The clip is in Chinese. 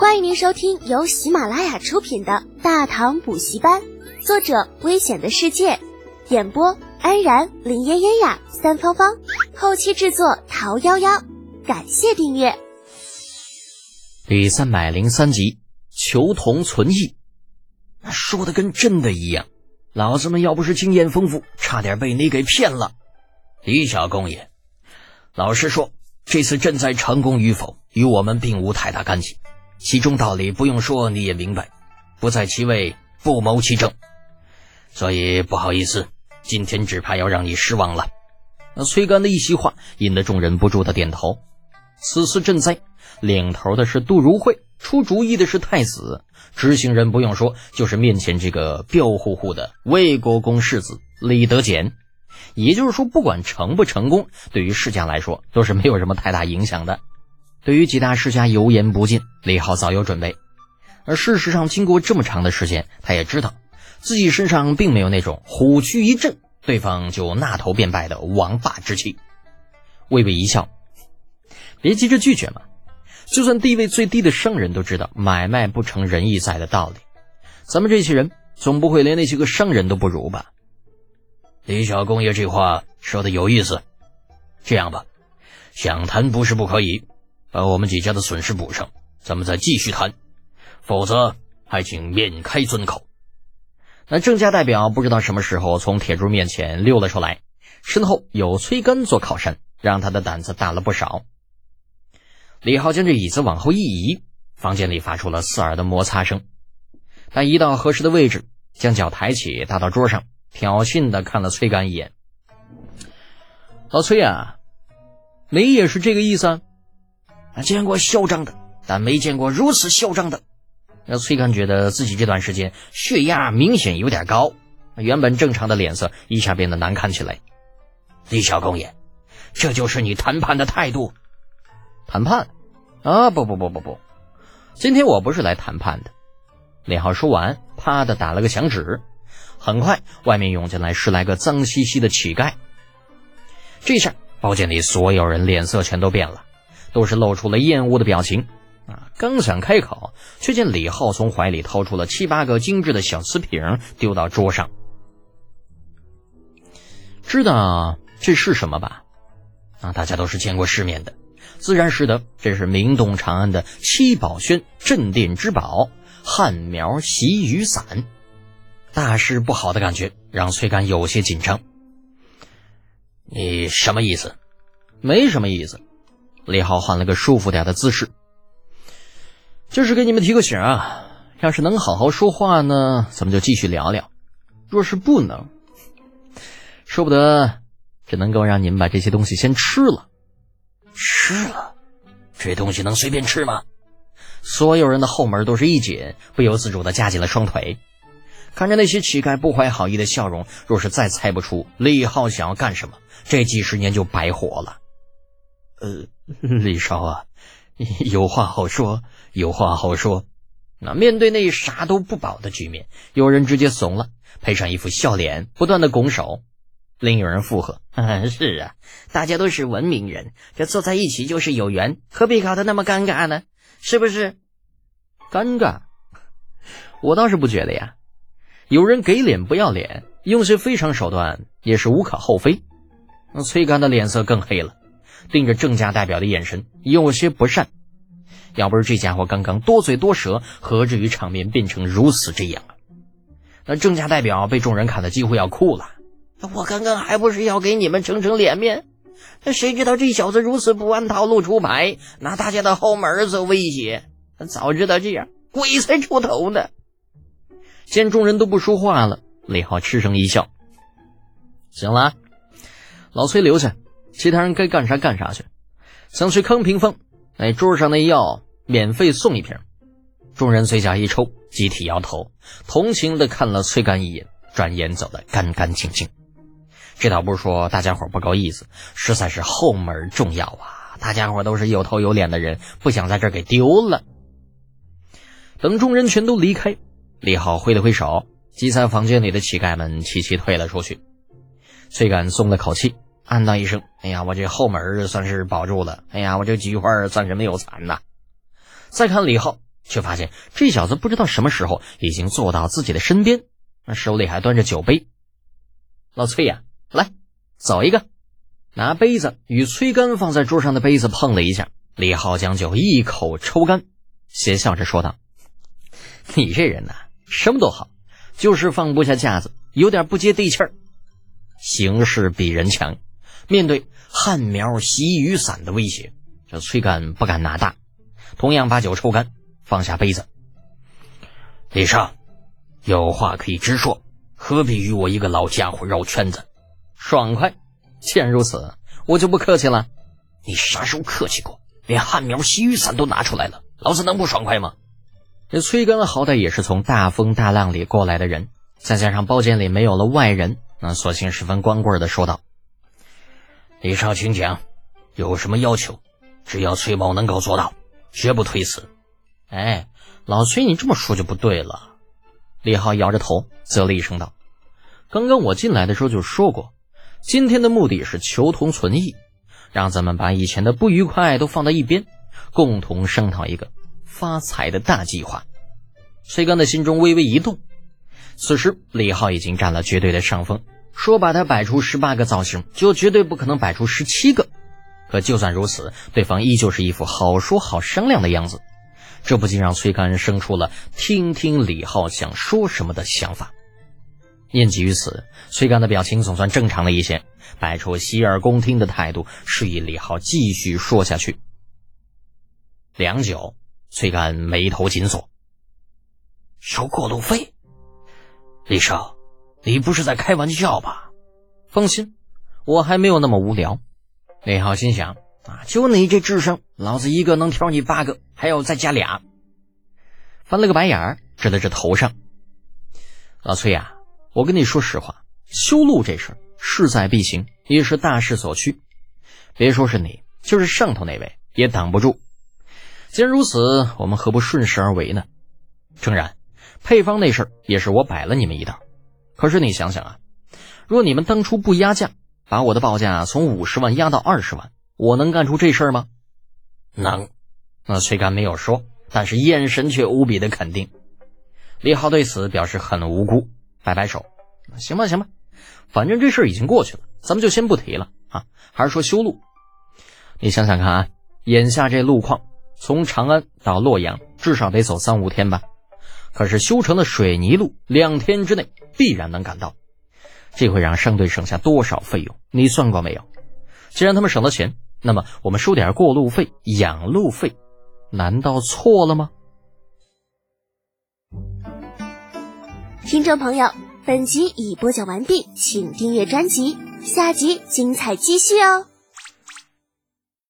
欢迎您收听由喜马拉雅出品的《大唐补习班》，作者：危险的世界，演播：安然、林嫣嫣呀、三芳芳，后期制作：桃夭夭。感谢订阅。第三百零三集，求同存异，说的跟真的一样。老子们要不是经验丰富，差点被你给骗了。李小公爷，老实说，这次赈灾成功与否，与我们并无太大干系。其中道理不用说，你也明白。不在其位，不谋其政。所以不好意思，今天只怕要让你失望了。那崔干的一席话，引得众人不住的点头。此次赈灾，领头的是杜如晦，出主意的是太子，执行人不用说，就是面前这个彪呼呼的魏国公世子李德俭。也就是说，不管成不成功，对于世家来说都是没有什么太大影响的。对于几大世家油盐不进，李浩早有准备。而事实上，经过这么长的时间，他也知道自己身上并没有那种虎躯一震，对方就那头便拜的王霸之气。微微一笑，别急着拒绝嘛。就算地位最低的商人都知道买卖不成仁义在的道理，咱们这些人总不会连那些个商人都不如吧？李小公爷这话说的有意思。这样吧，想谈不是不可以。把我们几家的损失补上，咱们再继续谈，否则还请免开尊口。那郑家代表不知道什么时候从铁柱面前溜了出来，身后有崔干做靠山，让他的胆子大了不少。李浩将这椅子往后一移，房间里发出了刺耳的摩擦声。他移到合适的位置，将脚抬起搭到桌上，挑衅的看了崔干一眼：“老崔啊，你也是这个意思啊？”啊见过嚣张的，但没见过如此嚣张的。那崔干觉得自己这段时间血压明显有点高，原本正常的脸色一下变得难看起来。李小公爷，这就是你谈判的态度？谈判？啊，不不不不不，今天我不是来谈判的。李浩说完，啪的打了个响指，很快外面涌进来十来个脏兮兮的乞丐。这下包间里所有人脸色全都变了。都是露出了厌恶的表情，啊！刚想开口，却见李浩从怀里掏出了七八个精致的小瓷瓶，丢到桌上。知道这是什么吧？啊，大家都是见过世面的，自然识得这是名动长安的七宝轩镇店之宝——汉苗习雨伞。大事不好的感觉让崔干有些紧张。你什么意思？没什么意思。李浩换了个舒服点的姿势，就是给你们提个醒啊！要是能好好说话呢，咱们就继续聊聊；若是不能，说不得，只能够让你们把这些东西先吃了。吃了，这东西能随便吃吗？所有人的后门都是一紧，不由自主的夹紧了双腿，看着那些乞丐不怀好意的笑容。若是再猜不出李浩想要干什么，这几十年就白活了。呃。李少啊，有话好说，有话好说。那面对那啥都不保的局面，有人直接怂了，配上一副笑脸，不断的拱手。另有人附和：“ 是啊，大家都是文明人，这坐在一起就是有缘，何必搞得那么尴尬呢？是不是？”尴尬？我倒是不觉得呀。有人给脸不要脸，用些非常手段也是无可厚非。那崔干的脸色更黑了。盯着郑家代表的眼神有些不善，要不是这家伙刚刚多嘴多舌，何至于场面变成如此这样啊？那郑家代表被众人看得几乎要哭了。我刚刚还不是要给你们撑撑脸面，那谁知道这小子如此不按套路出牌，拿大家的后门做威胁。早知道这样，鬼才出头呢！见众人都不说话了，李浩嗤声一笑：“行了，老崔留下。”其他人该干啥干啥去，想去坑平风，哎，桌上那药免费送一瓶。众人嘴角一抽，集体摇头，同情的看了崔干一眼，转眼走得干干净净。这倒不是说大家伙不够意思，实在是后门重要啊！大家伙都是有头有脸的人，不想在这给丢了。等众人全都离开，李浩挥了挥手，挤在房间里的乞丐们齐齐退了出去。崔干松了口气。暗道一声：“哎呀，我这后门算是保住了。哎呀，我这菊花算是没有残呐。”再看李浩，却发现这小子不知道什么时候已经坐到自己的身边，手里还端着酒杯。老崔呀，来，走一个。拿杯子与崔干放在桌上的杯子碰了一下，李浩将酒一口抽干，邪笑着说道：“你这人呐，什么都好，就是放不下架子，有点不接地气儿。形势比人强，面对旱苗袭雨伞的威胁，这崔干不敢拿大，同样把酒抽干，放下杯子。李少，有话可以直说，何必与我一个老家伙绕圈子？爽快。”既然如此，我就不客气了。你啥时候客气过？连旱苗洗雨伞都拿出来了，老子能不爽快吗？这崔根好歹也是从大风大浪里过来的人，再加上包间里没有了外人，那索性十分光棍的说道：“李少，请讲，有什么要求？只要崔某能够做到，绝不推辞。”哎，老崔，你这么说就不对了。李浩摇着头，啧了一声道：“刚刚我进来的时候就说过。”今天的目的是求同存异，让咱们把以前的不愉快都放到一边，共同商讨一个发财的大计划。崔刚的心中微微一动。此时李浩已经占了绝对的上风，说把他摆出十八个造型，就绝对不可能摆出十七个。可就算如此，对方依旧是一副好说好商量的样子，这不禁让崔干生出了听听李浩想说什么的想法。念及于此，崔干的表情总算正常了一些，摆出洗耳恭听的态度，示意李浩继续说下去。良久，崔干眉头紧锁：“收过路费？李少，你不是在开玩笑吧？”放心，我还没有那么无聊。李浩心想：“啊，就你这智商，老子一个能挑你八个，还要再加俩。”翻了个白眼儿，指了指头上：“老崔呀。”我跟你说实话，修路这事儿势在必行，也是大势所趋。别说是你，就是上头那位也挡不住。既然如此，我们何不顺势而为呢？诚然，配方那事儿也是我摆了你们一道。可是你想想啊，若你们当初不压价，把我的报价从五十万压到二十万，我能干出这事儿吗？能。那崔干没有说，但是眼神却无比的肯定。李浩对此表示很无辜。摆摆手，行吧，行吧，反正这事儿已经过去了，咱们就先不提了啊。还是说修路，你想想看啊，眼下这路况，从长安到洛阳至少得走三五天吧。可是修成的水泥路，两天之内必然能赶到，这会让商队省下多少费用？你算过没有？既然他们省了钱，那么我们收点过路费、养路费，难道错了吗？听众朋友，本集已播讲完毕，请订阅专辑，下集精彩继续哦。